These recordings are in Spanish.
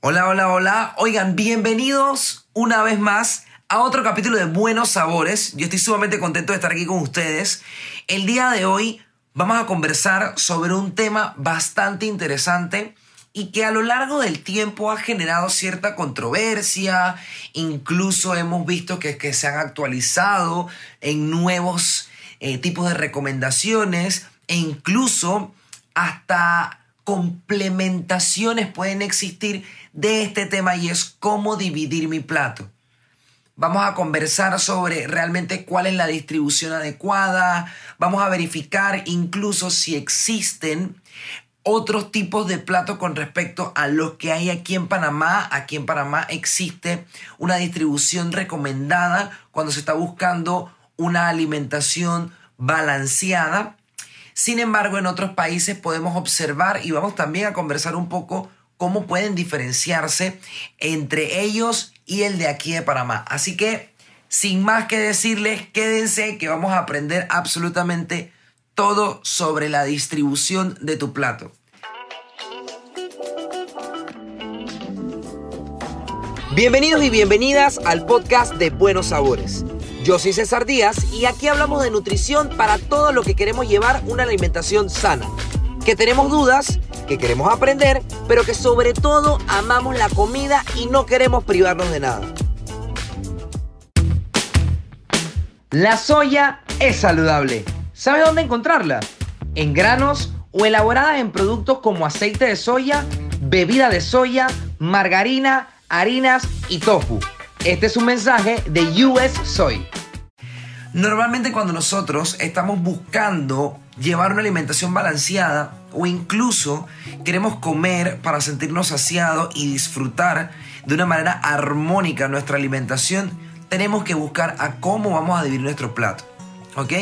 Hola, hola, hola. Oigan, bienvenidos una vez más a otro capítulo de Buenos Sabores. Yo estoy sumamente contento de estar aquí con ustedes. El día de hoy vamos a conversar sobre un tema bastante interesante y que a lo largo del tiempo ha generado cierta controversia, incluso hemos visto que, que se han actualizado en nuevos eh, tipos de recomendaciones e incluso hasta complementaciones pueden existir de este tema y es cómo dividir mi plato. Vamos a conversar sobre realmente cuál es la distribución adecuada. Vamos a verificar incluso si existen otros tipos de platos con respecto a los que hay aquí en Panamá. Aquí en Panamá existe una distribución recomendada cuando se está buscando una alimentación balanceada. Sin embargo, en otros países podemos observar y vamos también a conversar un poco cómo pueden diferenciarse entre ellos y el de aquí de Panamá. Así que, sin más que decirles, quédense que vamos a aprender absolutamente todo sobre la distribución de tu plato. Bienvenidos y bienvenidas al podcast de Buenos Sabores. Yo soy César Díaz y aquí hablamos de nutrición para todo lo que queremos llevar una alimentación sana. Que tenemos dudas, que queremos aprender, pero que sobre todo amamos la comida y no queremos privarnos de nada. La soya es saludable. ¿Sabe dónde encontrarla? En granos o elaboradas en productos como aceite de soya, bebida de soya, margarina, harinas y tofu. Este es un mensaje de US Soy. Normalmente cuando nosotros estamos buscando llevar una alimentación balanceada o incluso queremos comer para sentirnos saciados y disfrutar de una manera armónica nuestra alimentación, tenemos que buscar a cómo vamos a dividir nuestro plato. ¿Ok?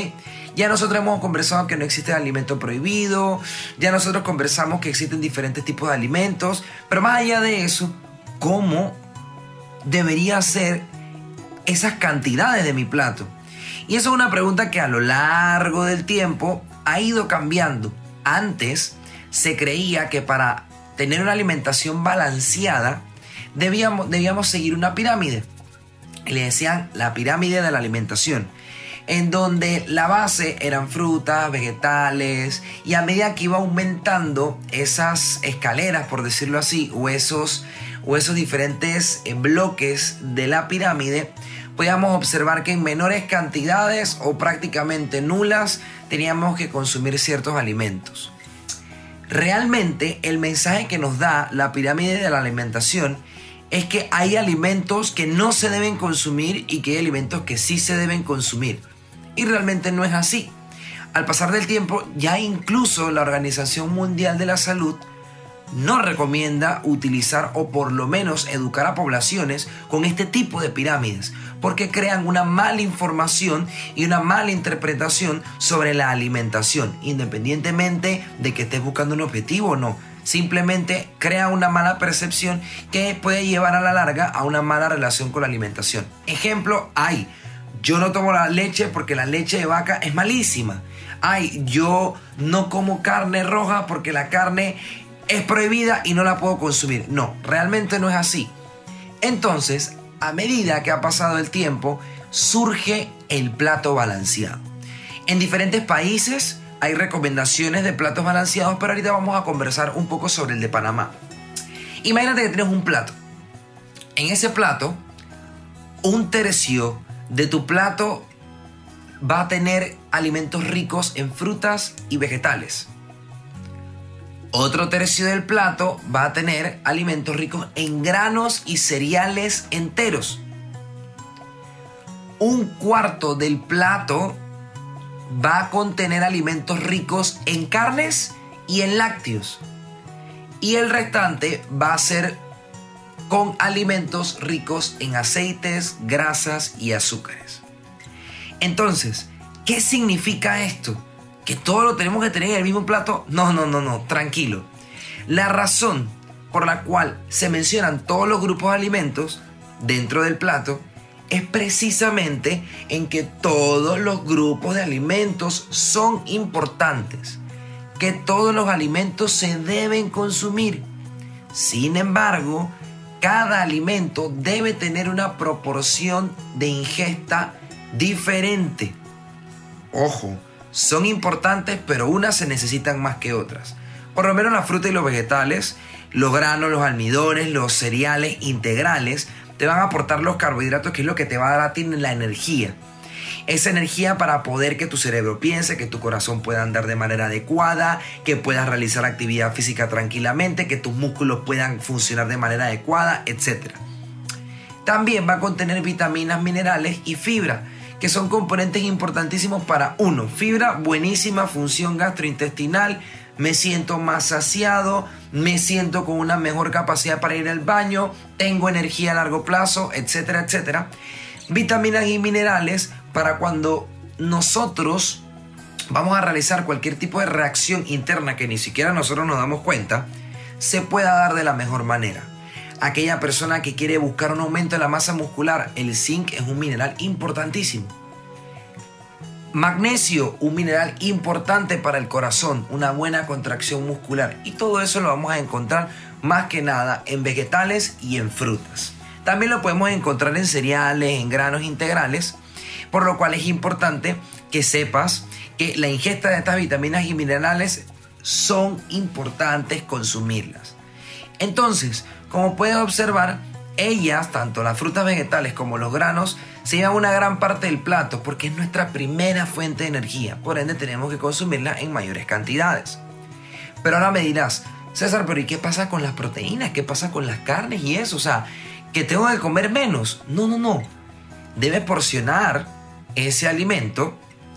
Ya nosotros hemos conversado que no existe alimento prohibido, ya nosotros conversamos que existen diferentes tipos de alimentos, pero más allá de eso, ¿cómo debería ser esas cantidades de mi plato? Y eso es una pregunta que a lo largo del tiempo ha ido cambiando. Antes se creía que para tener una alimentación balanceada debíamos, debíamos seguir una pirámide. Le decían la pirámide de la alimentación en donde la base eran frutas, vegetales, y a medida que iba aumentando esas escaleras, por decirlo así, o esos, o esos diferentes eh, bloques de la pirámide, podíamos observar que en menores cantidades o prácticamente nulas teníamos que consumir ciertos alimentos. Realmente el mensaje que nos da la pirámide de la alimentación es que hay alimentos que no se deben consumir y que hay alimentos que sí se deben consumir. Y realmente no es así. Al pasar del tiempo, ya incluso la Organización Mundial de la Salud no recomienda utilizar o por lo menos educar a poblaciones con este tipo de pirámides, porque crean una mala información y una mala interpretación sobre la alimentación, independientemente de que estés buscando un objetivo o no. Simplemente crea una mala percepción que puede llevar a la larga a una mala relación con la alimentación. Ejemplo, hay, yo no tomo la leche porque la leche de vaca es malísima. Ay, yo no como carne roja porque la carne es prohibida y no la puedo consumir. No, realmente no es así. Entonces, a medida que ha pasado el tiempo, surge el plato balanceado. En diferentes países hay recomendaciones de platos balanceados, pero ahorita vamos a conversar un poco sobre el de Panamá. Imagínate que tienes un plato. En ese plato, un tercio de tu plato va a tener alimentos ricos en frutas y vegetales. Otro tercio del plato va a tener alimentos ricos en granos y cereales enteros. Un cuarto del plato va a contener alimentos ricos en carnes y en lácteos. Y el restante va a ser con alimentos ricos en aceites, grasas y azúcares. Entonces, ¿qué significa esto? ¿Que todo lo tenemos que tener en el mismo plato? No, no, no, no, tranquilo. La razón por la cual se mencionan todos los grupos de alimentos dentro del plato es precisamente en que todos los grupos de alimentos son importantes, que todos los alimentos se deben consumir. Sin embargo, cada alimento debe tener una proporción de ingesta diferente. Ojo, son importantes, pero unas se necesitan más que otras. Por lo menos la fruta y los vegetales, los granos, los almidones, los cereales integrales, te van a aportar los carbohidratos, que es lo que te va a dar a ti la energía. Esa energía para poder que tu cerebro piense, que tu corazón pueda andar de manera adecuada, que puedas realizar actividad física tranquilamente, que tus músculos puedan funcionar de manera adecuada, etc. También va a contener vitaminas, minerales y fibra, que son componentes importantísimos para uno, fibra, buenísima función gastrointestinal, me siento más saciado, me siento con una mejor capacidad para ir al baño, tengo energía a largo plazo, etcétera, etcétera. Vitaminas y minerales para cuando nosotros vamos a realizar cualquier tipo de reacción interna que ni siquiera nosotros nos damos cuenta, se pueda dar de la mejor manera. Aquella persona que quiere buscar un aumento de la masa muscular, el zinc es un mineral importantísimo Magnesio, un mineral importante para el corazón, una buena contracción muscular. Y todo eso lo vamos a encontrar más que nada en vegetales y en frutas. También lo podemos encontrar en cereales, en granos integrales, por lo cual es importante que sepas que la ingesta de estas vitaminas y minerales son importantes consumirlas. Entonces, como puedes observar, ellas, tanto las frutas vegetales como los granos, se llevan una gran parte del plato porque es nuestra primera fuente de energía. Por ende, tenemos que consumirla en mayores cantidades. Pero ahora me dirás, César, pero ¿y qué pasa con las proteínas? ¿Qué pasa con las carnes y eso? O sea, que tengo que comer menos. No, no, no. Debes porcionar ese alimento,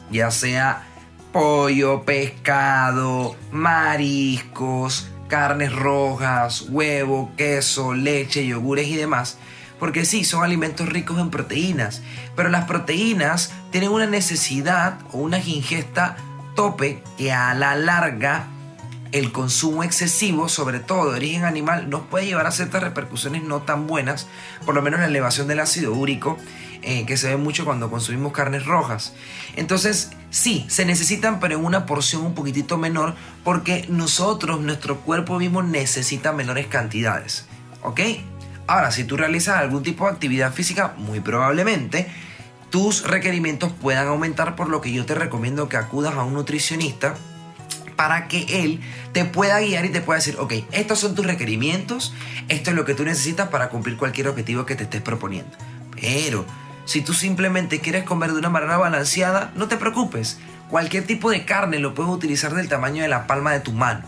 ya sea pollo, pescado, mariscos, carnes rojas, huevo, queso, leche, yogures y demás. Porque sí, son alimentos ricos en proteínas, pero las proteínas tienen una necesidad o una ingesta tope que a la larga el consumo excesivo, sobre todo de origen animal, nos puede llevar a ciertas repercusiones no tan buenas, por lo menos la elevación del ácido úrico, eh, que se ve mucho cuando consumimos carnes rojas. Entonces, sí, se necesitan, pero en una porción un poquitito menor, porque nosotros, nuestro cuerpo mismo necesita menores cantidades. ¿Ok? Ahora, si tú realizas algún tipo de actividad física, muy probablemente tus requerimientos puedan aumentar, por lo que yo te recomiendo que acudas a un nutricionista para que él te pueda guiar y te pueda decir, ok, estos son tus requerimientos, esto es lo que tú necesitas para cumplir cualquier objetivo que te estés proponiendo. Pero si tú simplemente quieres comer de una manera balanceada, no te preocupes. Cualquier tipo de carne lo puedes utilizar del tamaño de la palma de tu mano.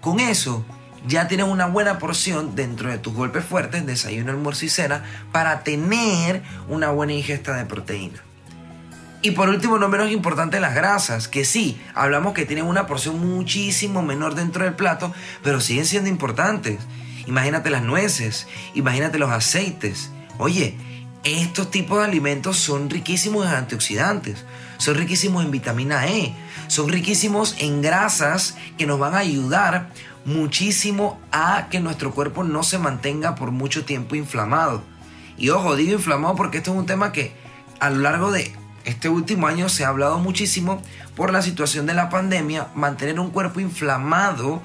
Con eso ya tienes una buena porción dentro de tus golpes fuertes, desayuno, almuerzo y cena, para tener una buena ingesta de proteína. Y por último, no menos importante, las grasas, que sí, hablamos que tienen una porción muchísimo menor dentro del plato, pero siguen siendo importantes. Imagínate las nueces, imagínate los aceites. Oye, estos tipos de alimentos son riquísimos en antioxidantes, son riquísimos en vitamina E, son riquísimos en grasas que nos van a ayudar muchísimo a que nuestro cuerpo no se mantenga por mucho tiempo inflamado. Y ojo, digo inflamado porque esto es un tema que a lo largo de este último año se ha hablado muchísimo por la situación de la pandemia. Mantener un cuerpo inflamado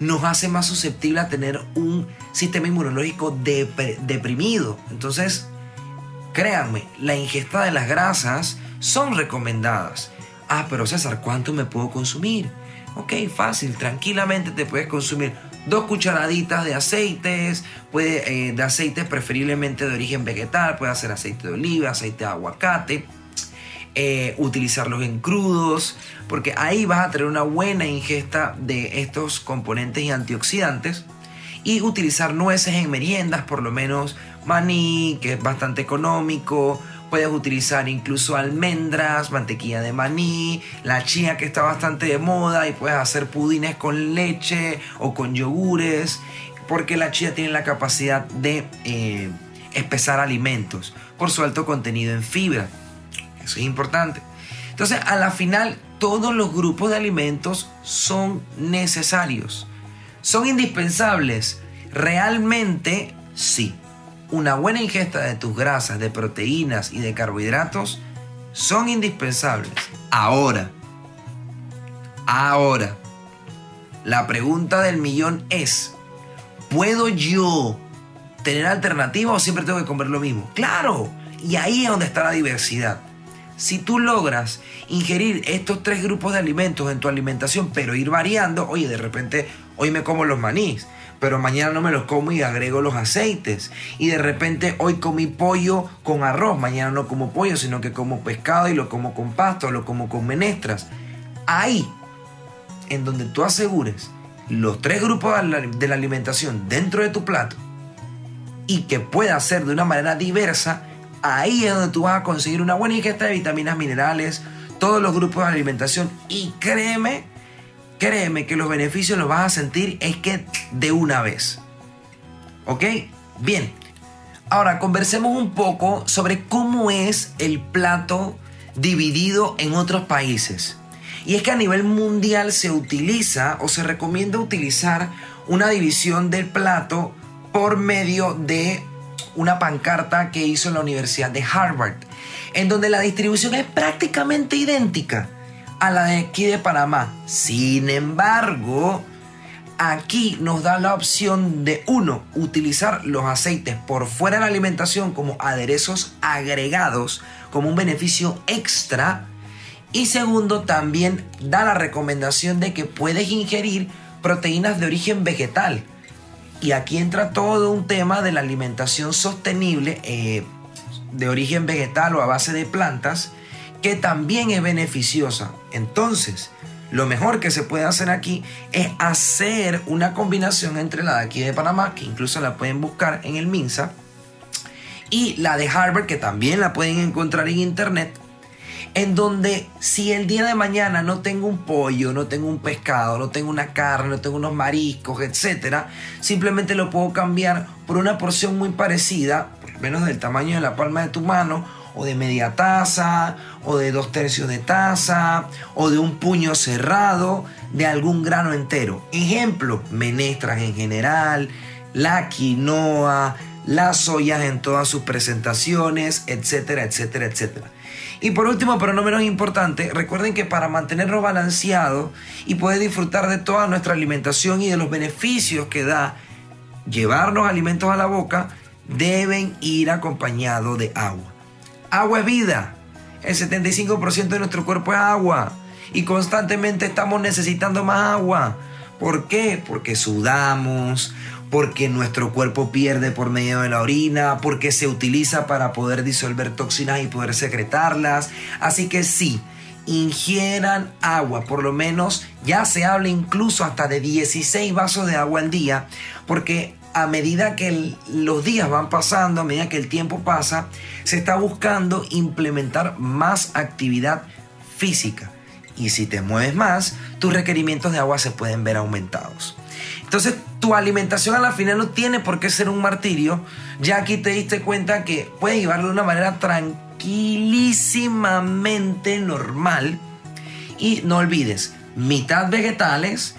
nos hace más susceptible a tener un sistema inmunológico deprimido. Entonces, Créanme, la ingesta de las grasas son recomendadas. Ah, pero César, ¿cuánto me puedo consumir? Ok, fácil, tranquilamente te puedes consumir dos cucharaditas de aceites, puede, eh, de aceites preferiblemente de origen vegetal, puede ser aceite de oliva, aceite de aguacate, eh, utilizarlos en crudos, porque ahí vas a tener una buena ingesta de estos componentes y antioxidantes y utilizar nueces en meriendas, por lo menos maní, que es bastante económico. Puedes utilizar incluso almendras, mantequilla de maní, la chía que está bastante de moda y puedes hacer pudines con leche o con yogures, porque la chía tiene la capacidad de eh, espesar alimentos por su alto contenido en fibra. Eso es importante. Entonces, a la final, todos los grupos de alimentos son necesarios. ¿Son indispensables? Realmente sí. Una buena ingesta de tus grasas, de proteínas y de carbohidratos son indispensables. Ahora, ahora, la pregunta del millón es, ¿puedo yo tener alternativas o siempre tengo que comer lo mismo? Claro, y ahí es donde está la diversidad. Si tú logras ingerir estos tres grupos de alimentos en tu alimentación, pero ir variando, oye, de repente hoy me como los manís, pero mañana no me los como y agrego los aceites. Y de repente hoy comí pollo con arroz, mañana no como pollo, sino que como pescado y lo como con pasto, lo como con menestras. Ahí, en donde tú asegures los tres grupos de la alimentación dentro de tu plato y que pueda ser de una manera diversa, ahí es donde tú vas a conseguir una buena ingesta de vitaminas, minerales, todos los grupos de alimentación y créeme, créeme que los beneficios los vas a sentir es que de una vez. ¿Ok? Bien. Ahora conversemos un poco sobre cómo es el plato dividido en otros países. Y es que a nivel mundial se utiliza o se recomienda utilizar una división del plato por medio de una pancarta que hizo la Universidad de Harvard, en donde la distribución es prácticamente idéntica a la de aquí de Panamá. Sin embargo, aquí nos da la opción de uno, utilizar los aceites por fuera de la alimentación como aderezos agregados, como un beneficio extra. Y segundo, también da la recomendación de que puedes ingerir proteínas de origen vegetal y aquí entra todo un tema de la alimentación sostenible eh, de origen vegetal o a base de plantas, que también es beneficiosa. Entonces, lo mejor que se puede hacer aquí es hacer una combinación entre la de aquí de Panamá, que incluso la pueden buscar en el MINSA, y la de Harvard, que también la pueden encontrar en internet, en donde si el día de mañana no tengo un pollo, no tengo un pescado, no tengo una carne, no tengo unos mariscos, etc., simplemente lo puedo cambiar por una porción muy parecida, por lo menos del tamaño de la palma de tu mano, o de media taza, o de dos tercios de taza, o de un puño cerrado de algún grano entero. Ejemplo, menestras en general, la quinoa, las soyas en todas sus presentaciones, etcétera, etcétera, etcétera. Y por último, pero no menos importante, recuerden que para mantenernos balanceados y poder disfrutar de toda nuestra alimentación y de los beneficios que da llevarnos alimentos a la boca, deben ir acompañados de agua. Agua es vida. El 75% de nuestro cuerpo es agua. Y constantemente estamos necesitando más agua. ¿Por qué? Porque sudamos, porque nuestro cuerpo pierde por medio de la orina, porque se utiliza para poder disolver toxinas y poder secretarlas. Así que sí, ingieran agua, por lo menos ya se habla incluso hasta de 16 vasos de agua al día, porque a medida que los días van pasando, a medida que el tiempo pasa, se está buscando implementar más actividad física. Y si te mueves más, tus requerimientos de agua se pueden ver aumentados. Entonces, tu alimentación a la final no tiene por qué ser un martirio. Ya aquí te diste cuenta que puedes llevarlo de una manera tranquilísimamente normal. Y no olvides, mitad vegetales,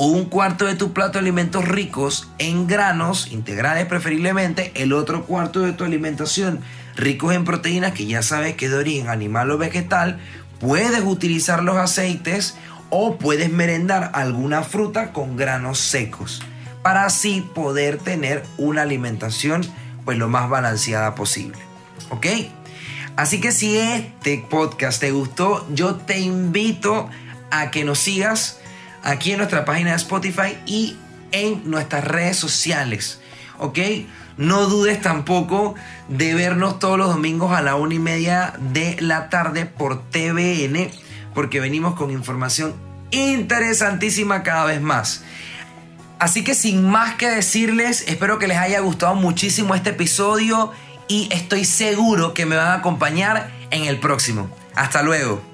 o un cuarto de tu plato de alimentos ricos en granos, integrales preferiblemente, el otro cuarto de tu alimentación ricos en proteínas, que ya sabes que es de origen animal o vegetal, puedes utilizar los aceites o puedes merendar alguna fruta con granos secos para así poder tener una alimentación pues lo más balanceada posible. ¿Ok? Así que si este podcast te gustó, yo te invito a que nos sigas aquí en nuestra página de Spotify y en nuestras redes sociales. ¿Ok? No dudes tampoco de vernos todos los domingos a la una y media de la tarde por TVN porque venimos con información interesantísima cada vez más. Así que sin más que decirles, espero que les haya gustado muchísimo este episodio y estoy seguro que me van a acompañar en el próximo. Hasta luego.